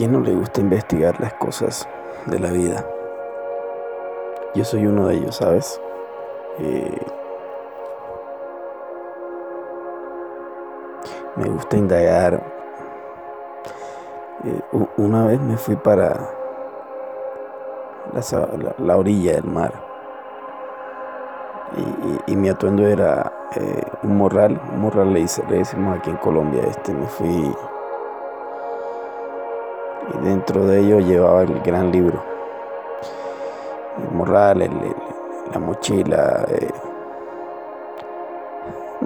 ¿A quién no le gusta investigar las cosas de la vida? Yo soy uno de ellos, ¿sabes? Eh, me gusta indagar. Eh, una vez me fui para la, orilla del mar y, mi atuendo era eh, un morral, un morral le, le decimos aquí en Colombia, este me fui dentro de ello llevaba el gran libro, el morral, la mochila. Eh.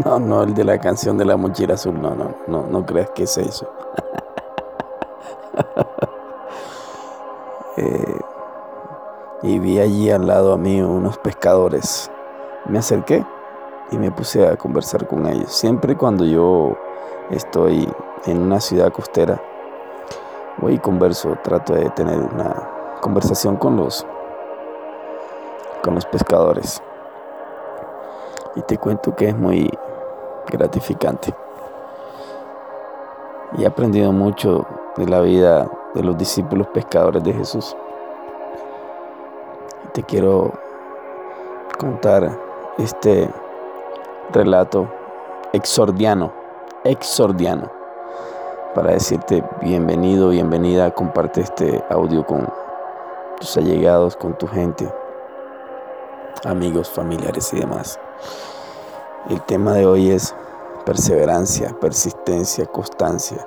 No, no, el de la canción de la mochila azul, no, no, no, no creas que es eso. Eh, y vi allí al lado a mí unos pescadores. Me acerqué y me puse a conversar con ellos. Siempre cuando yo estoy en una ciudad costera, voy y converso, trato de tener una conversación con los con los pescadores. Y te cuento que es muy gratificante. Y he aprendido mucho de la vida de los discípulos pescadores de Jesús. te quiero contar este relato exordiano, exordiano para decirte bienvenido, bienvenida, comparte este audio con tus allegados, con tu gente, amigos, familiares y demás. El tema de hoy es perseverancia, persistencia, constancia.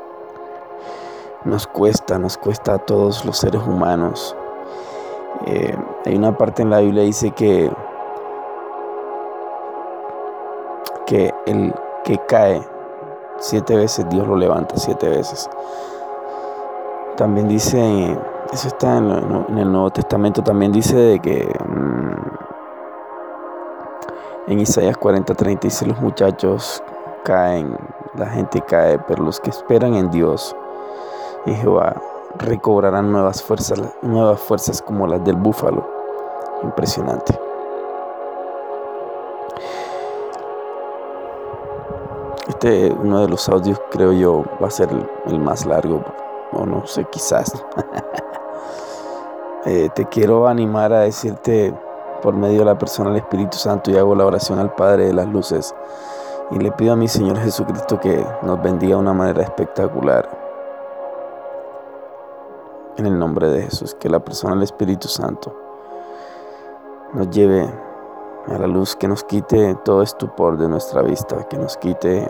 Nos cuesta, nos cuesta a todos los seres humanos. Eh, hay una parte en la Biblia que dice que, que el que cae Siete veces Dios lo levanta, siete veces. También dice, eso está en, el Nuevo Testamento, también dice de que mm, en Isaías 40, 30 dice los muchachos caen, la gente cae, pero los que esperan en Dios y Jehová recobrarán nuevas fuerzas, nuevas fuerzas como las del búfalo. Impresionante. Este, uno de los audios, creo yo, va a ser el, más largo, o no sé, quizás. Eh, te quiero animar a decirte por medio de la persona del Espíritu Santo y hago la oración al Padre de las Luces. Y le pido a mi Señor Jesucristo que nos bendiga de una manera espectacular. En el nombre de Jesús, que la persona del Espíritu Santo nos lleve a la luz, que nos quite todo estupor de nuestra vista, que nos quite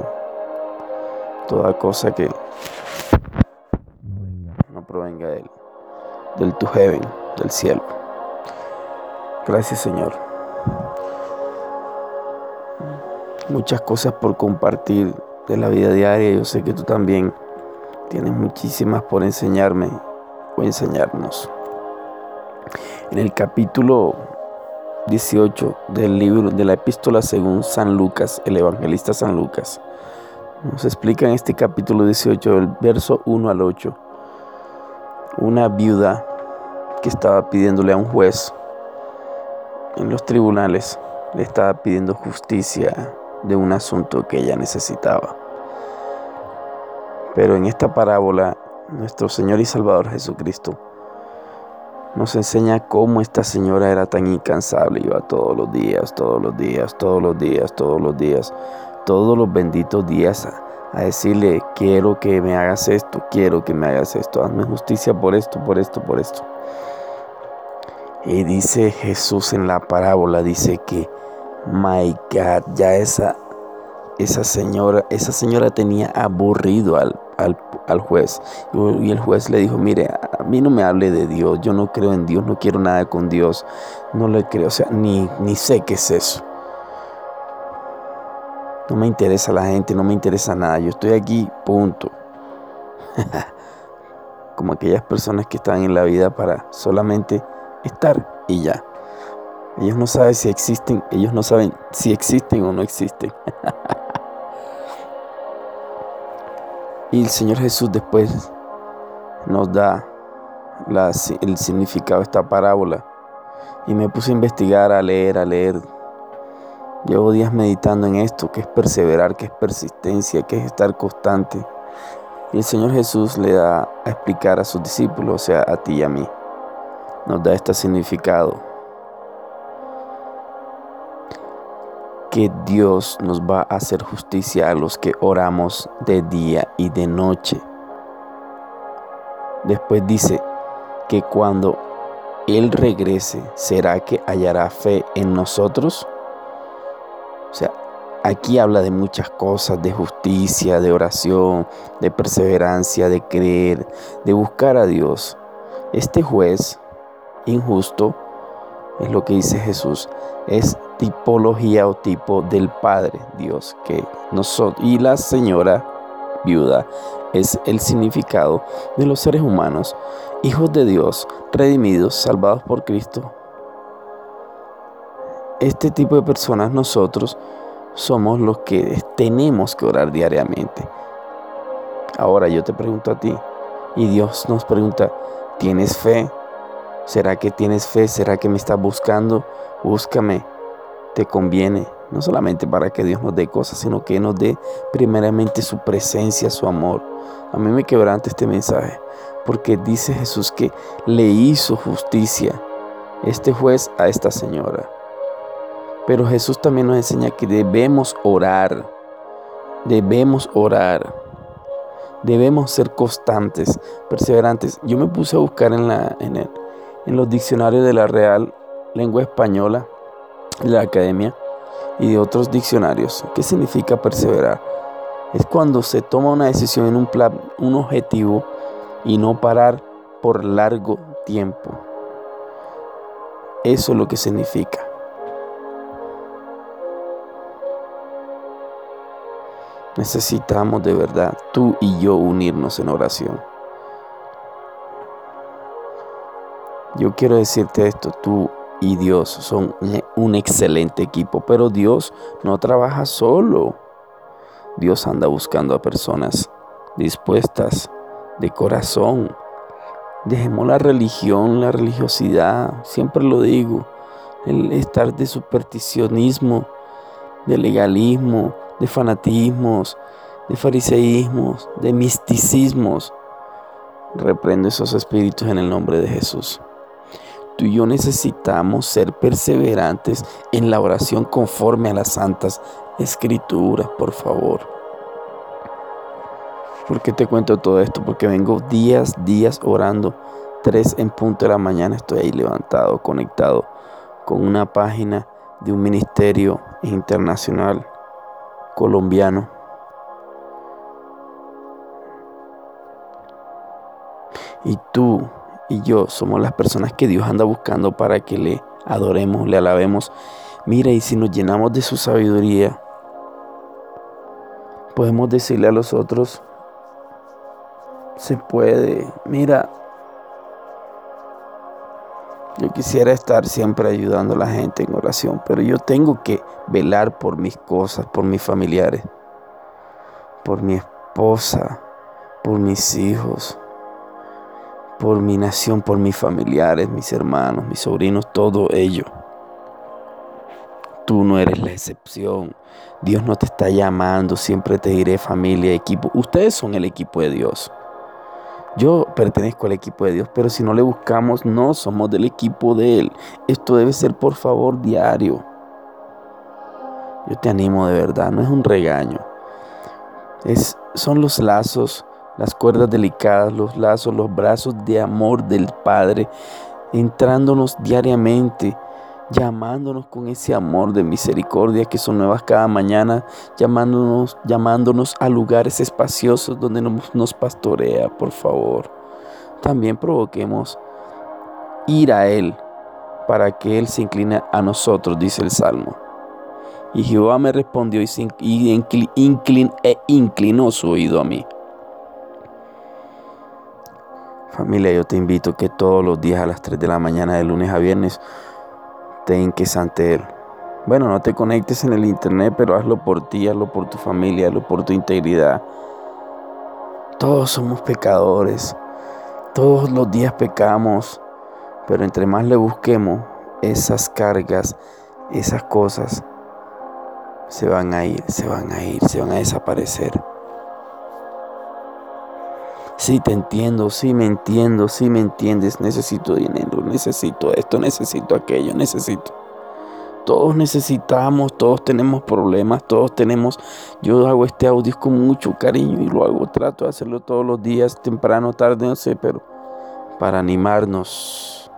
toda cosa que no provenga del, del tu heaven, del cielo. Gracias Señor. Muchas cosas por compartir de la vida diaria. Yo sé que tú también tienes muchísimas por enseñarme o enseñarnos. En el capítulo 18 del libro de la epístola según San Lucas, el evangelista San Lucas, nos explica en este capítulo 18, del verso 1 al 8, una viuda que estaba pidiéndole a un juez en los tribunales, le estaba pidiendo justicia de un asunto que ella necesitaba. Pero en esta parábola, nuestro Señor y Salvador Jesucristo nos enseña cómo esta señora era tan incansable, iba todos los días, todos los días, todos los días, todos los días, todos los benditos días a, decirle, quiero que me hagas esto, quiero que me hagas esto, hazme justicia por esto, por esto, por esto. Y dice Jesús en la parábola, dice que, my God, ya esa, esa señora, esa señora tenía aburrido al, al, juez. Y el juez le dijo, mire, a mí no me hable de Dios, yo no creo en Dios, no quiero nada con Dios, no le creo, o sea, ni, ni sé qué es eso. No me interesa la gente, no me interesa nada, yo estoy aquí, punto. Como aquellas personas que están en la vida para solamente estar y ya. Ellos no saben si existen, ellos no saben si existen o no existen. Y el Señor Jesús después nos da el significado de esta parábola. Y me puse a investigar, a leer, a leer. Llevo días meditando en esto, que es perseverar, que es persistencia, que es estar constante. Y el Señor Jesús le da a explicar a sus discípulos, o sea, a ti y a mí. Nos da este significado. Que Dios nos va a hacer justicia a los que oramos de día y de noche. Después dice que cuando Él regrese, ¿será que hallará fe en nosotros? Aquí habla de muchas cosas, de justicia, de oración, de perseverancia, de creer, de buscar a Dios. Este juez injusto es lo que dice Jesús, es tipología o tipo del Padre Dios que nosotros y la señora viuda es el significado de los seres humanos, hijos de Dios, redimidos, salvados por Cristo. Este tipo de personas nosotros somos los que tenemos que orar diariamente. Ahora yo te pregunto a ti, y Dios nos pregunta, ¿tienes fe? ¿Será que tienes fe? ¿Será que me estás buscando? Búscame, te conviene no solamente para que Dios nos dé cosas, sino que nos dé primeramente su presencia, su amor. A mí me quebranta este mensaje, porque dice Jesús que le hizo justicia este juez a esta señora. Pero Jesús también nos enseña que debemos orar, debemos orar, debemos ser constantes, perseverantes. Yo me puse a buscar en, los diccionarios de la Real Lengua Española, de la Academia, y de otros diccionarios. ¿Qué significa perseverar? Es cuando se toma una decisión en un plan, un objetivo y no parar por largo tiempo. Eso es lo que significa. Necesitamos de verdad, tú y yo, unirnos en oración. Yo quiero decirte esto, tú y Dios son un excelente equipo, pero Dios no trabaja solo. Dios anda buscando a personas dispuestas de corazón. Dejemos la religión, la religiosidad, siempre lo digo, el estar de supersticionismo, de legalismo, de fanatismos, de fariseísmos, de misticismos. Reprendo esos espíritus en el nombre de Jesús. Tú y yo necesitamos ser perseverantes en la oración conforme a las santas escrituras, por favor. ¿Por qué te cuento todo esto? Porque vengo días, días orando. Tres en punto de la mañana estoy ahí levantado, conectado con una página de un ministerio internacional colombiano. Y tú y yo somos las personas que Dios anda buscando para que le adoremos, le alabemos. Mira, y si nos llenamos de su sabiduría, podemos decirle a los otros, se puede, mira, yo quisiera estar siempre ayudando a la gente en oración, pero yo tengo que velar por mis cosas, por mis familiares, por mi esposa, por mis hijos por mi nación, por mis familiares, mis hermanos, mis sobrinos, todo ello. Tú no eres la excepción. Dios no te está llamando, siempre te diré familia, equipo. Ustedes son el equipo de Dios. Yo pertenezco al equipo de Dios, pero si no le buscamos, no somos del equipo de Él. Esto debe ser, por favor, diario. Yo te animo de verdad, no es un regaño. Es, son los lazos las cuerdas delicadas, los lazos, los brazos de amor del Padre, entrándonos diariamente, llamándonos con ese amor de misericordia que son nuevas cada mañana, llamándonos, llamándonos a lugares espaciosos donde nos, pastorea, por favor. También provoquemos ir a Él para que Él se incline a nosotros, dice el Salmo. Y Jehová me respondió y, y e inclinó su oído a mí. Familia, yo te invito que todos los días a las 3 de la mañana, de lunes a viernes, te inques ante Él. Bueno, no te conectes en el internet, pero hazlo por ti, hazlo por tu familia, hazlo por tu integridad. Todos somos pecadores. Todos los días pecamos. Pero entre más le busquemos, esas cargas, esas cosas, se van a ir, se van a ir, se van a desaparecer. Sí, te entiendo, sí me entiendo, sí me entiendes. Necesito dinero, necesito esto, necesito aquello, necesito. Todos necesitamos, todos tenemos problemas, todos tenemos. Yo hago este audio con mucho cariño y lo hago, trato de hacerlo todos los días, temprano, tarde, no sé, pero para animarnos.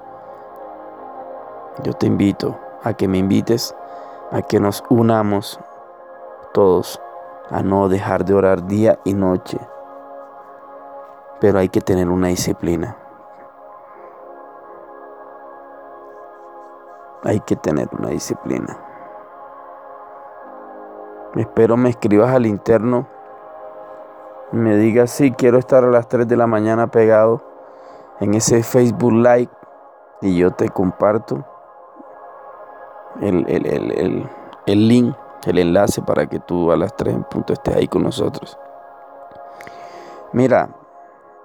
Yo te invito a que me invites a que nos unamos todos a no dejar de orar día y noche pero hay que tener una disciplina. Hay que tener una disciplina. Espero me escribas al interno. Me digas si quiero estar a las 3 de la mañana pegado en ese Facebook Live y yo te comparto el, el link, el enlace para que tú a las 3 en punto estés ahí con nosotros. Mira,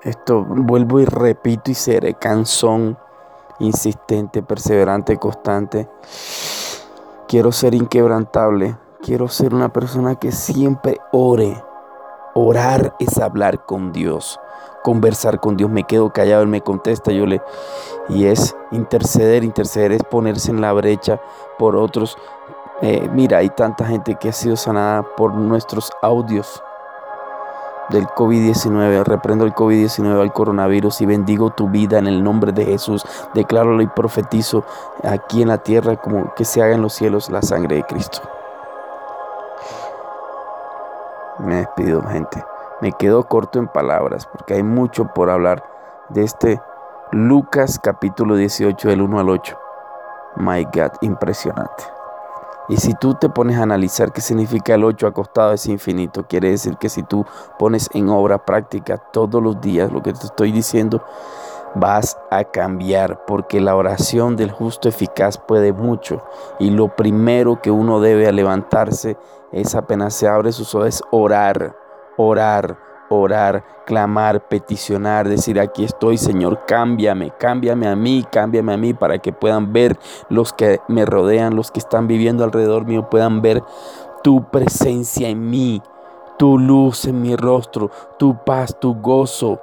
esto vuelvo y repito y seré cansón, insistente, perseverante, constante. Quiero ser inquebrantable. Quiero ser una persona que siempre ore. Orar es hablar con Dios, conversar con Dios. Me quedo callado, Él me contesta, yo le... Y es interceder, interceder es ponerse en la brecha por otros. Eh, mira, hay tanta gente que ha sido sanada por nuestros audios del COVID-19. Reprendo el COVID-19 al coronavirus y bendigo tu vida en el nombre de Jesús. Declaro y profetizo aquí en la tierra como que se haga en los cielos la sangre de Cristo. Me despido, gente. Me quedo corto en palabras porque hay mucho por hablar de este Lucas capítulo 18 del 1 al 8. My God, impresionante. Y si tú te pones a analizar qué significa el 8 acostado es infinito, quiere decir que si tú pones en obra práctica todos los días lo que te estoy diciendo, vas a cambiar, porque la oración del justo eficaz puede mucho. Y lo primero que uno debe levantarse es apenas se abre sus ojos, orar, orar, orar, clamar, peticionar, decir, aquí estoy, Señor, cámbiame, cámbiame a mí, cámbiame a mí, para que puedan ver los que me rodean, los que están viviendo alrededor mío, puedan ver tu presencia en mí, tu luz en mi rostro, tu paz, tu gozo.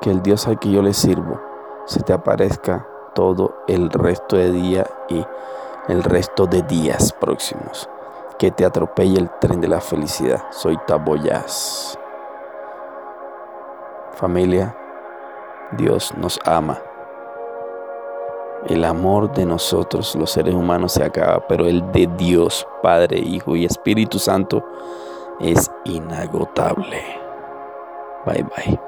Que el Dios al que yo le sirvo se te aparezca todo el resto de día y el resto de días próximos. Que te atropelle el tren de la felicidad. Soy Taboyas. Familia, Dios nos ama. El amor de nosotros, los seres humanos, se acaba, pero el de Dios, Padre, Hijo y Espíritu Santo, es inagotable. Bye bye.